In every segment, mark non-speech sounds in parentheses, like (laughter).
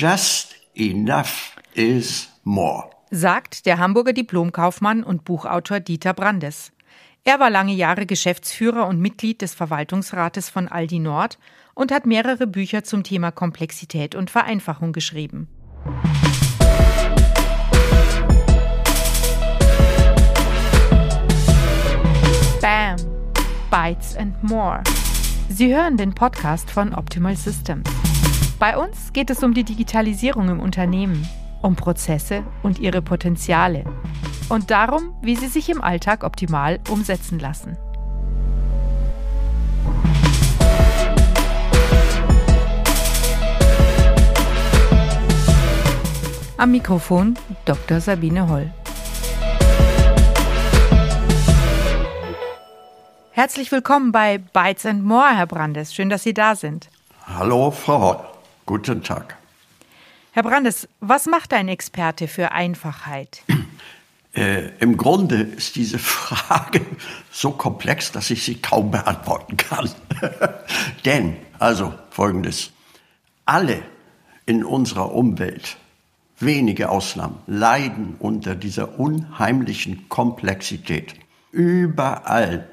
Just enough is more. Sagt der Hamburger Diplomkaufmann und Buchautor Dieter Brandes. Er war lange Jahre Geschäftsführer und Mitglied des Verwaltungsrates von Aldi Nord und hat mehrere Bücher zum Thema Komplexität und Vereinfachung geschrieben. Bam! Bytes and More. Sie hören den Podcast von Optimal Systems. Bei uns geht es um die Digitalisierung im Unternehmen, um Prozesse und ihre Potenziale und darum, wie sie sich im Alltag optimal umsetzen lassen. Am Mikrofon Dr. Sabine Holl. Herzlich willkommen bei Bytes and More, Herr Brandes. Schön, dass Sie da sind. Hallo, Frau Holl. Guten Tag. Herr Brandes, was macht ein Experte für Einfachheit? Äh, Im Grunde ist diese (laughs) Frage so komplex, dass ich sie kaum beantworten kann. (laughs) Denn, also folgendes, alle in unserer Umwelt, wenige Ausnahmen, leiden unter dieser unheimlichen Komplexität. Überall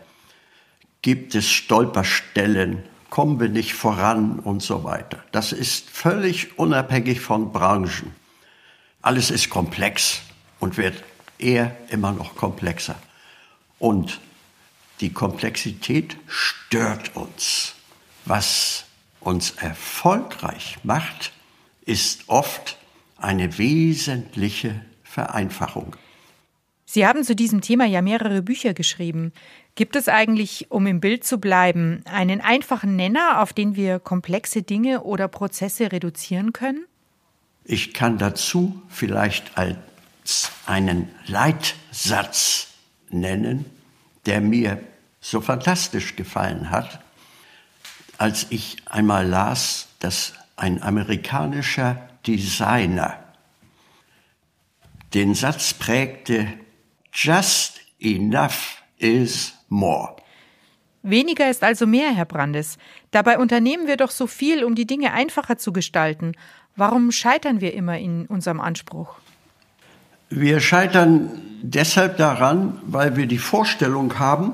gibt es Stolperstellen, kommen wir nicht voran und so weiter. Das ist völlig unabhängig von Branchen. Alles ist komplex und wird eher immer noch komplexer. Und die Komplexität stört uns. Was uns erfolgreich macht, ist oft eine wesentliche Vereinfachung. Sie haben zu diesem Thema ja mehrere Bücher geschrieben. Gibt es eigentlich, um im Bild zu bleiben, einen einfachen Nenner, auf den wir komplexe Dinge oder Prozesse reduzieren können? Ich kann dazu vielleicht als einen Leitsatz nennen, der mir so fantastisch gefallen hat, als ich einmal las, dass ein amerikanischer Designer den Satz prägte, Just enough is more. Weniger ist also mehr, Herr Brandes. Dabei unternehmen wir doch so viel, um die Dinge einfacher zu gestalten. Warum scheitern wir immer in unserem Anspruch? Wir scheitern deshalb daran, weil wir die Vorstellung haben,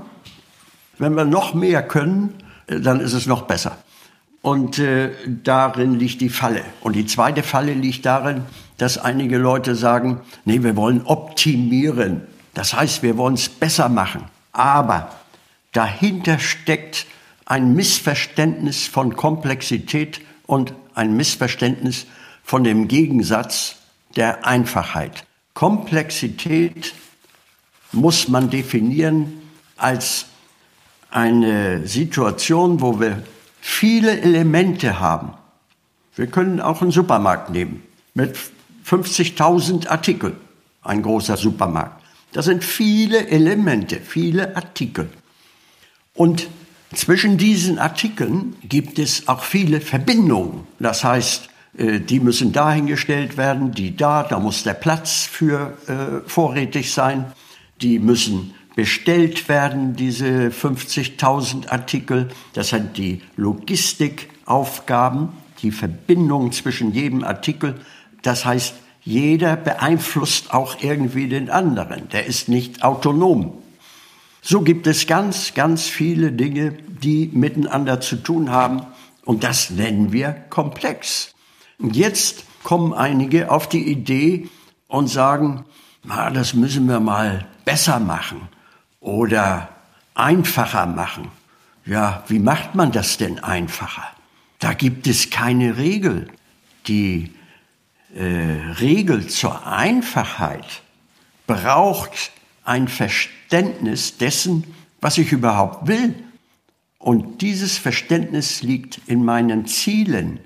wenn wir noch mehr können, dann ist es noch besser. Und äh, darin liegt die Falle. Und die zweite Falle liegt darin, dass einige Leute sagen, nee, wir wollen optimieren. Das heißt, wir wollen es besser machen. Aber dahinter steckt ein Missverständnis von Komplexität und ein Missverständnis von dem Gegensatz der Einfachheit. Komplexität muss man definieren als eine Situation, wo wir viele Elemente haben. Wir können auch einen Supermarkt nehmen mit 50.000 Artikeln, ein großer Supermarkt. Das sind viele Elemente, viele Artikel. Und zwischen diesen Artikeln gibt es auch viele Verbindungen. Das heißt, äh, die müssen dahingestellt werden, die da, da muss der Platz für äh, vorrätig sein. Die müssen bestellt werden, diese 50.000 Artikel. Das sind die Logistikaufgaben, die Verbindung zwischen jedem Artikel. Das heißt, jeder beeinflusst auch irgendwie den anderen. Der ist nicht autonom. So gibt es ganz, ganz viele Dinge, die miteinander zu tun haben. Und das nennen wir komplex. Und jetzt kommen einige auf die Idee und sagen, na, das müssen wir mal besser machen oder einfacher machen. Ja, wie macht man das denn einfacher? Da gibt es keine Regel. Die äh, Regel zur Einfachheit braucht ein Verständnis dessen, was ich überhaupt will. Und dieses Verständnis liegt in meinen Zielen,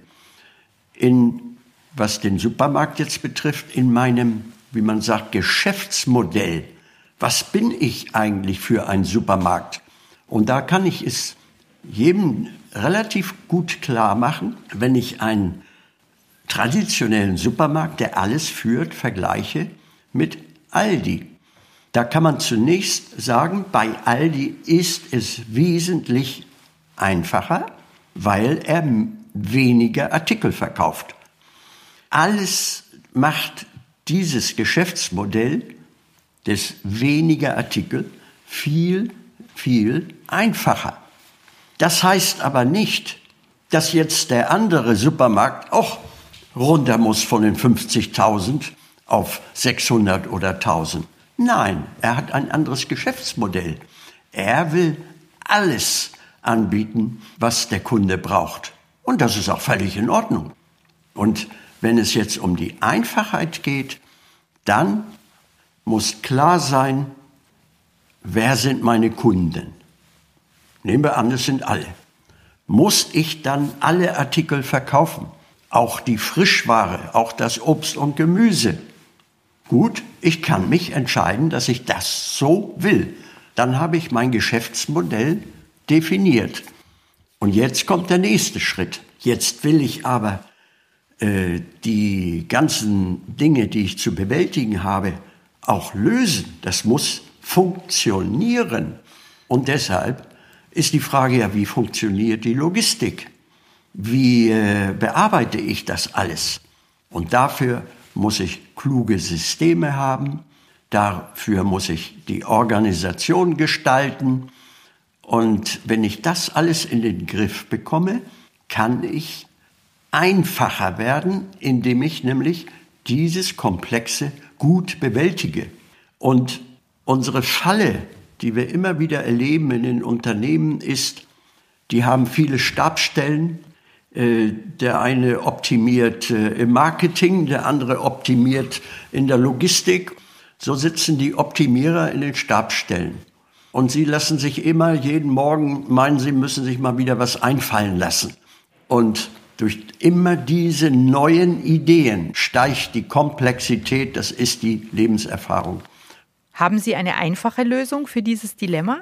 in, was den Supermarkt jetzt betrifft, in meinem, wie man sagt, Geschäftsmodell. Was bin ich eigentlich für ein Supermarkt? Und da kann ich es jedem relativ gut klar machen, wenn ich einen traditionellen Supermarkt, der alles führt, vergleiche mit Aldi. Da kann man zunächst sagen, bei Aldi ist es wesentlich einfacher, weil er weniger Artikel verkauft. alles macht dieses Geschäftsmodell des weniger Artikel viel, viel einfacher. Das heißt aber nicht, dass jetzt der andere Supermarkt auch runter muss von den 50.000 auf 600 oder 1000. Nein, er hat ein anderes Geschäftsmodell. Er will alles anbieten, was der Kunde braucht. Und das ist auch völlig in Ordnung. Und wenn es jetzt um die Einfachheit geht, dann muss klar sein, wer sind meine Kunden? Nehmen wir an, es sind alle. Muss ich dann alle Artikel verkaufen? Auch die Frischware, auch das Obst und Gemüse. Gut, ich kann mich entscheiden, dass ich das so will. Dann habe ich mein Geschäftsmodell definiert. Und jetzt kommt der nächste Schritt. Jetzt will ich aber äh, die ganzen Dinge, die ich zu bewältigen habe, auch lösen. Das muss funktionieren. Und deshalb ist die Frage ja, wie funktioniert die Logistik? Wie äh, bearbeite ich das alles? Und dafür muss ich kluge Systeme haben, dafür muss ich die Organisation gestalten. Und wenn ich das alles in den Griff bekomme, kann ich einfacher werden, indem ich nämlich dieses Komplexe gut bewältige. Und unsere Falle, die wir immer wieder erleben in den Unternehmen, ist, die haben viele Stabstellen. Äh, der eine optimiert äh, im Marketing, der andere optimiert in der Logistik. So sitzen die Optimierer in den Stabstellen. Und sie lassen sich immer jeden Morgen meinen, sie müssen sich mal wieder was einfallen lassen. Und durch immer diese neuen Ideen steigt die Komplexität, das ist die Lebenserfahrung. Haben Sie eine einfache Lösung für dieses Dilemma?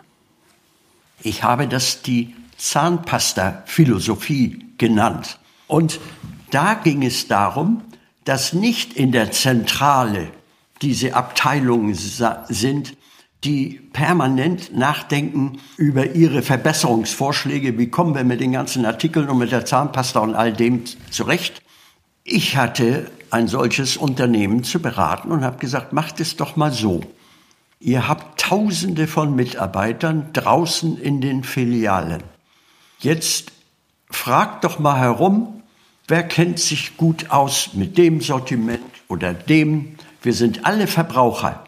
Ich habe das die Zahnpasta-Philosophie genannt. Und da ging es darum, dass nicht in der Zentrale diese Abteilungen sind, die permanent nachdenken über ihre Verbesserungsvorschläge. Wie kommen wir mit den ganzen Artikeln und mit der Zahnpasta und all dem zurecht? Ich hatte ein solches Unternehmen zu beraten und habe gesagt, macht es doch mal so. Ihr habt Tausende von Mitarbeitern draußen in den Filialen. Jetzt fragt doch mal herum, wer kennt sich gut aus mit dem Sortiment oder dem. Wir sind alle Verbraucher.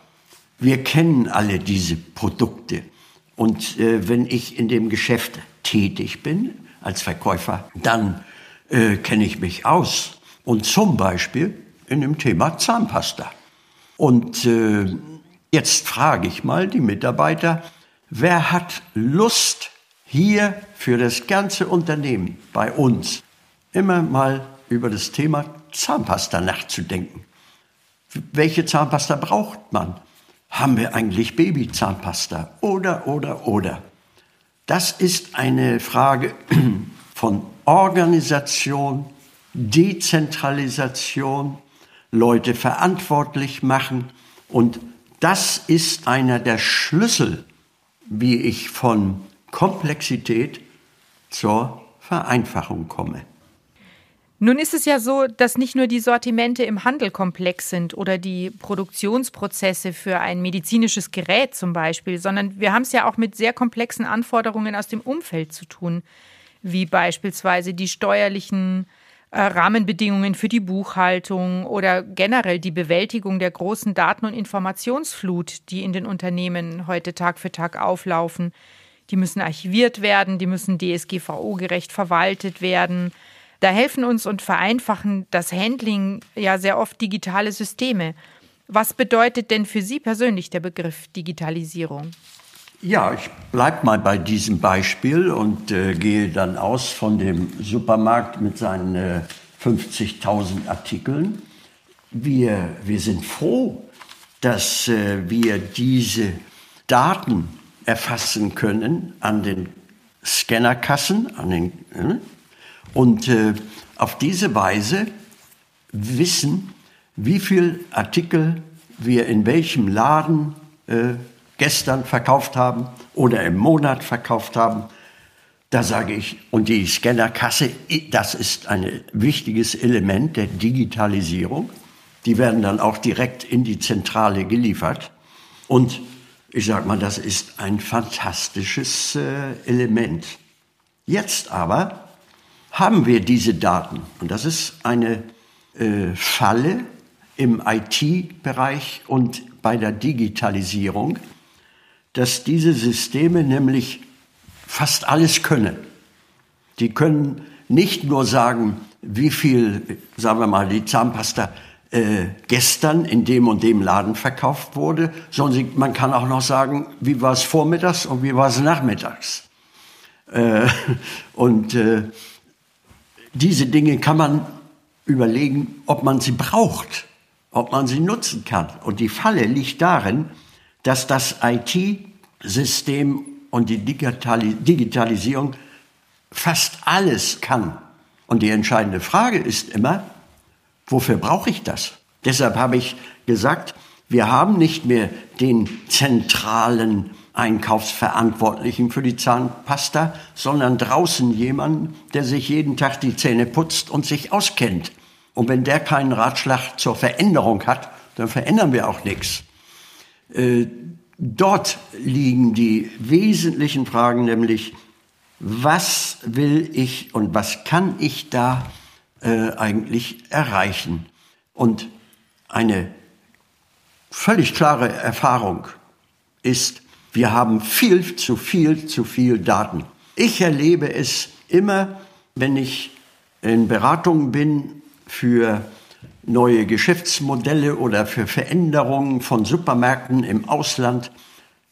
Wir kennen alle diese Produkte. Und äh, wenn ich in dem Geschäft tätig bin als Verkäufer, dann äh, kenne ich mich aus. Und zum Beispiel in dem Thema Zahnpasta. Und äh, jetzt frage ich mal die Mitarbeiter, wer hat Lust hier für das ganze Unternehmen bei uns immer mal über das Thema Zahnpasta nachzudenken? Welche Zahnpasta braucht man? haben wir eigentlich Babyzahnpasta? Oder, oder, oder. Das ist eine Frage (clears throat) von Organisation, Dezentralisation, Leute verantwortlich machen. Und das ist einer der Schlüssel, wie ich von Komplexität zur Vereinfachung komme. Nun ist es ja so, dass nicht nur die Sortimente im Handel komplex sind oder die Produktionsprozesse für ein medizinisches Gerät zum Beispiel, sondern wir haben es ja auch mit sehr komplexen Anforderungen aus dem Umfeld zu tun, wie beispielsweise die steuerlichen Rahmenbedingungen für die Buchhaltung oder generell die Bewältigung der großen Daten- und Informationsflut, die in den Unternehmen heute Tag für Tag auflaufen. Die müssen archiviert werden, die müssen DSGVO-gerecht verwaltet werden. Da helfen uns und vereinfachen das Handling ja sehr oft digitale Systeme. Was bedeutet denn für Sie persönlich der Begriff Digitalisierung? Ja, ich bleibe mal bei diesem Beispiel und äh, gehe dann aus von dem Supermarkt mit seinen äh, 50.000 Artikeln. Wir, wir sind froh, dass äh, wir diese Daten erfassen können an den Scannerkassen, an den, äh, und äh, auf diese Weise wissen, wie viel Artikel wir in welchem Laden äh, gestern verkauft haben oder im Monat verkauft haben. Da sage ich, und die Scannerkasse, das ist ein wichtiges Element der Digitalisierung. Die werden dann auch direkt in die Zentrale geliefert. Und ich sage mal, das ist ein fantastisches äh, Element. Jetzt aber haben wir diese Daten. Und das ist eine äh, Falle im IT-Bereich und bei der Digitalisierung, dass diese Systeme nämlich fast alles können. Die können nicht nur sagen, wie viel, sagen wir mal, die Zahnpasta äh, gestern in dem und dem Laden verkauft wurde, sondern man kann auch noch sagen, wie war es vormittags und wie war es nachmittags. Äh, (laughs) und äh, diese Dinge kann man überlegen, ob man sie braucht, ob man sie nutzen kann. Und die Falle liegt darin, dass das IT-System und die Digitalisierung fast alles kann. Und die entscheidende Frage ist immer, wofür brauche ich das? Deshalb habe ich gesagt, wir haben nicht mehr den zentralen Einkaufsverantwortlichen für die Zahnpasta, sondern draußen jemanden, der sich jeden Tag die Zähne putzt und sich auskennt. Und wenn der keinen Ratschlag zur Veränderung hat, dann verändern wir auch nichts. Äh, dort liegen die wesentlichen Fragen, nämlich was will ich und was kann ich da äh, eigentlich erreichen? Und eine völlig klare Erfahrung ist, wir haben viel zu viel zu viel Daten. Ich erlebe es immer, wenn ich in Beratungen bin für neue Geschäftsmodelle oder für Veränderungen von Supermärkten im Ausland,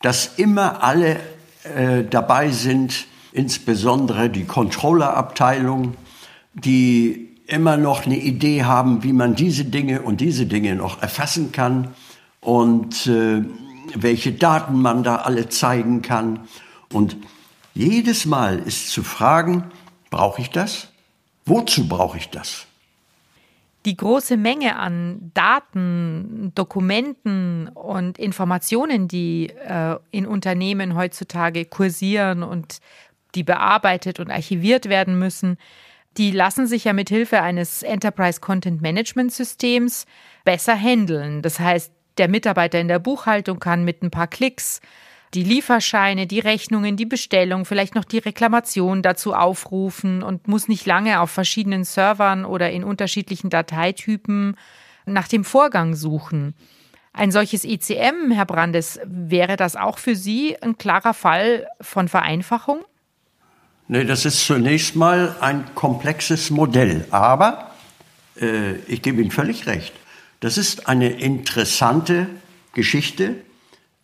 dass immer alle äh, dabei sind, insbesondere die Controllerabteilung, die immer noch eine Idee haben, wie man diese Dinge und diese Dinge noch erfassen kann und äh, welche Daten man da alle zeigen kann. Und jedes Mal ist zu fragen, brauche ich das? Wozu brauche ich das? Die große Menge an Daten, Dokumenten und Informationen, die äh, in Unternehmen heutzutage kursieren und die bearbeitet und archiviert werden müssen, die lassen sich ja mit Hilfe eines Enterprise Content Management Systems besser handeln. Das heißt, der Mitarbeiter in der Buchhaltung kann mit ein paar Klicks die Lieferscheine, die Rechnungen, die Bestellung, vielleicht noch die Reklamation dazu aufrufen und muss nicht lange auf verschiedenen Servern oder in unterschiedlichen Dateitypen nach dem Vorgang suchen. Ein solches ECM, Herr Brandes, wäre das auch für Sie ein klarer Fall von Vereinfachung? Nee, das ist zunächst mal ein komplexes Modell. Aber äh, ich gebe Ihnen völlig recht. Das ist eine interessante Geschichte,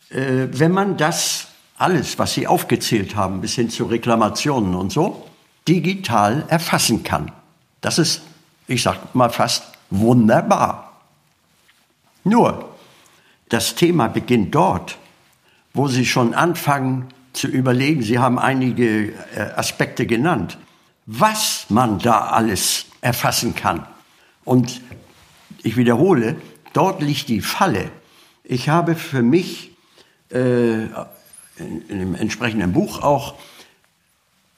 äh, wenn man das alles, was Sie aufgezählt haben, bis hin zu Reklamationen und so, digital erfassen kann. Das ist, ich sag mal fast, wunderbar. Nur, das Thema beginnt dort, wo Sie schon anfangen zu überlegen, Sie haben einige äh, Aspekte genannt, was man da alles erfassen kann. Und ich wiederhole, dort liegt die Falle. Ich habe für mich äh, in, dem entsprechenden Buch auch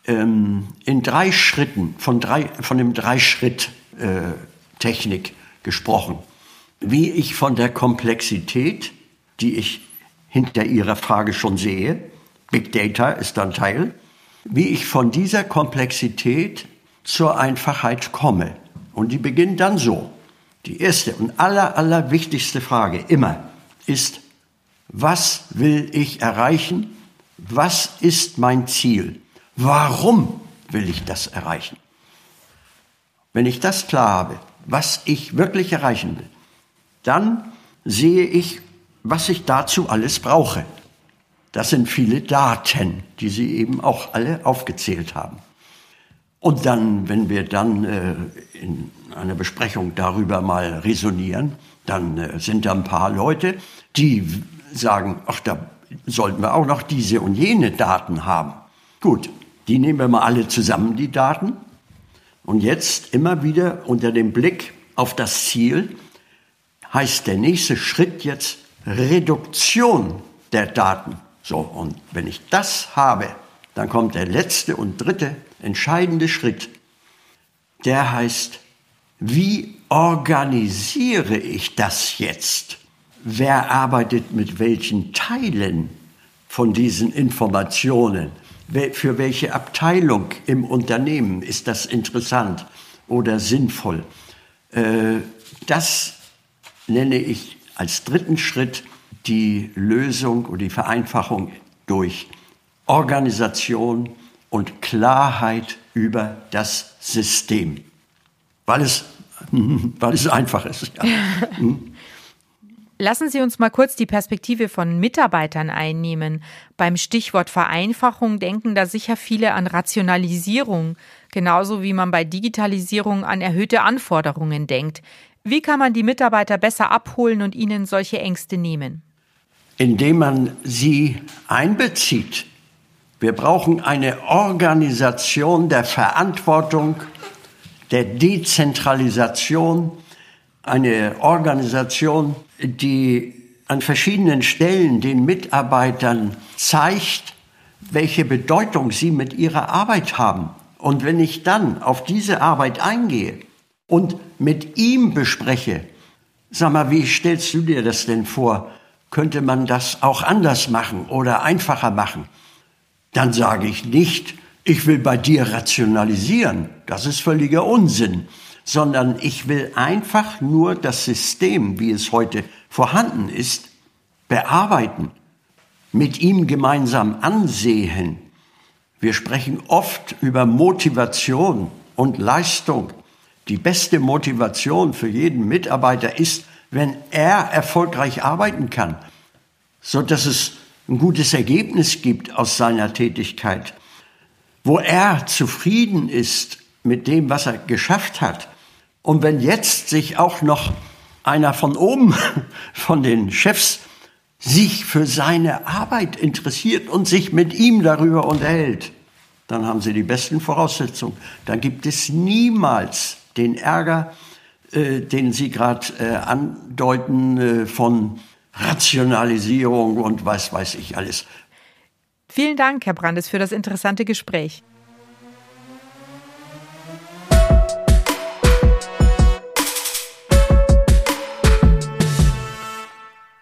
ähm, in drei Schritten, von, drei, von dem Drei-Schritt-Technik äh, gesprochen. Wie ich von der Komplexität, die ich hinter Ihrer Frage schon sehe, Big Data ist dann Teil, wie ich von dieser Komplexität zur Einfachheit komme. Und die beginnt dann so. Die erste und aller, aller wichtigste Frage immer ist, was will ich erreichen? Was ist mein Ziel? Warum will ich das erreichen? Wenn ich das klar habe, was ich wirklich erreichen will, dann sehe ich, was ich dazu alles brauche. Das sind viele Daten, die Sie eben auch alle aufgezählt haben. Und dann, wenn wir dann äh, in einer Besprechung darüber mal resonieren, dann äh, sind da ein paar Leute, die sagen, ach, da sollten wir auch noch diese und jene Daten haben. Gut, die nehmen wir mal alle zusammen, die Daten. Und jetzt immer wieder unter dem Blick auf das Ziel heißt der nächste Schritt jetzt Reduktion der Daten. So, und wenn ich das habe, Dann kommt der letzte und dritte entscheidende Schritt. Der heißt, wie organisiere ich das jetzt? Wer arbeitet mit welchen Teilen von diesen Informationen? Für welche Abteilung im Unternehmen ist das interessant oder sinnvoll? Äh, das nenne ich als dritten Schritt die Lösung oder die Vereinfachung durch Organisation und Klarheit über das System. Weil es, (laughs) weil es einfach ist. Ja. (laughs) Lassen Sie uns mal kurz die Perspektive von Mitarbeitern einnehmen. Beim Stichwort Vereinfachung denken da sicher viele an Rationalisierung, genauso wie man bei Digitalisierung an erhöhte Anforderungen denkt. Wie kann man die Mitarbeiter besser abholen und ihnen solche Ängste nehmen? Indem man sie einbezieht. Wir brauchen eine Organisation der Verantwortung, der Dezentralisation, eine Organisation, die an verschiedenen Stellen den Mitarbeitern zeigt, welche Bedeutung sie mit ihrer Arbeit haben. Und wenn ich dann auf diese Arbeit eingehe und mit ihm bespreche, sag mal, wie stellst du dir das denn vor? Könnte man das auch anders machen oder einfacher machen? Dann sage ich nicht, ich will bei dir rationalisieren. Das ist völliger Unsinn sondern ich will einfach nur das System, wie es heute vorhanden ist, bearbeiten, mit ihm gemeinsam ansehen. Wir sprechen oft über Motivation und Leistung. Die beste Motivation für jeden Mitarbeiter ist, wenn er erfolgreich arbeiten kann, so dass es ein gutes Ergebnis gibt aus seiner Tätigkeit, wo er zufrieden ist mit dem, was er geschafft hat. Und wenn jetzt sich auch noch einer von oben, (laughs) von den Chefs, sich für seine Arbeit interessiert und sich mit ihm darüber unterhält, dann haben Sie die besten Voraussetzungen. Dann gibt es niemals den Ärger, äh, den Sie gerade äh, andeuten äh, von Rationalisierung und was weiß ich alles. Vielen Dank, Herr Brandes, für das interessante Gespräch.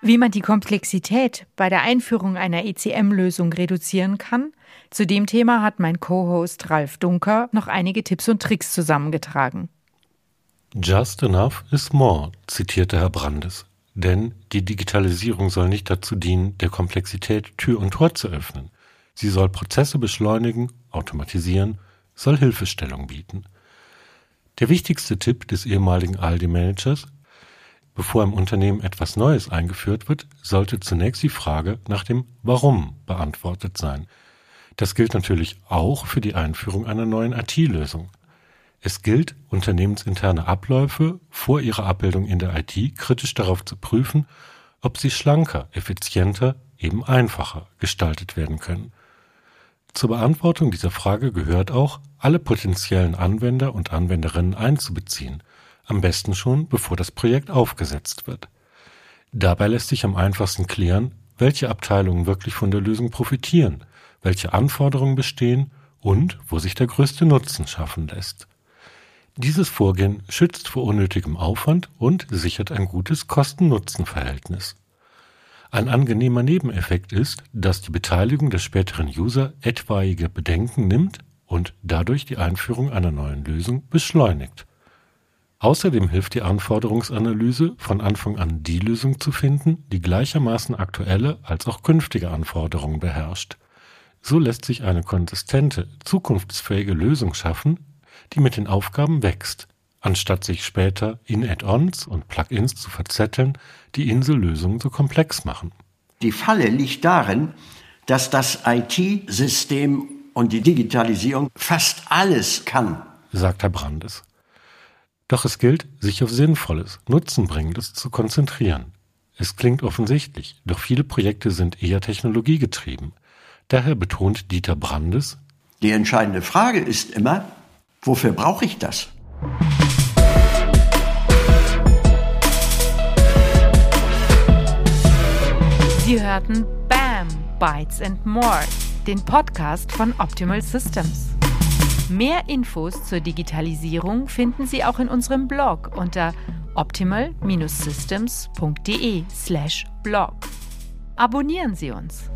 Wie man die Komplexität bei der Einführung einer ECM-Lösung reduzieren kann, zu dem Thema hat mein Co-Host Ralf Dunker noch einige Tipps und Tricks zusammengetragen. Just enough is more, zitierte Herr Brandes. Denn die Digitalisierung soll nicht dazu dienen, der Komplexität Tür und Tor zu öffnen. Sie soll Prozesse beschleunigen, automatisieren, soll Hilfestellung bieten. Der wichtigste Tipp des ehemaligen Aldi-Managers Bevor im Unternehmen etwas Neues eingeführt wird, sollte zunächst die Frage nach dem Warum beantwortet sein. Das gilt natürlich auch für die Einführung einer neuen IT-Lösung. Es gilt, unternehmensinterne Abläufe vor ihrer Abbildung in der IT kritisch darauf zu prüfen, ob sie schlanker, effizienter, eben einfacher gestaltet werden können. Zur Beantwortung dieser Frage gehört auch, alle potenziellen Anwender und Anwenderinnen einzubeziehen am besten schon bevor das Projekt aufgesetzt wird. Dabei lässt sich am einfachsten klären, welche Abteilungen wirklich von der Lösung profitieren, welche Anforderungen bestehen und wo sich der größte Nutzen schaffen lässt. Dieses Vorgehen schützt vor unnötigem Aufwand und sichert ein gutes Kosten-Nutzen-Verhältnis. Ein angenehmer Nebeneffekt ist, dass die Beteiligung der späteren User etwaige Bedenken nimmt und dadurch die Einführung einer neuen Lösung beschleunigt. Außerdem hilft die Anforderungsanalyse, von Anfang an die Lösung zu finden, die gleichermaßen aktuelle als auch künftige Anforderungen beherrscht. So lässt sich eine konsistente, zukunftsfähige Lösung schaffen, die mit den Aufgaben wächst, anstatt sich später in Add-ons und Plugins zu verzetteln, die Insellösungen so komplex machen. Die Falle liegt darin, dass das IT-System und die Digitalisierung fast alles kann, sagt Herr Brandes. Doch es gilt, sich auf Sinnvolles, Nutzenbringendes zu konzentrieren. Es klingt offensichtlich, doch viele Projekte sind eher technologiegetrieben. Daher betont Dieter Brandes, die entscheidende Frage ist immer, wofür brauche ich das? Sie hörten BAM, Bytes and More den Podcast von Optimal Systems. Mehr Infos zur Digitalisierung finden Sie auch in unserem Blog unter optimal-systems.de/blog. Abonnieren Sie uns.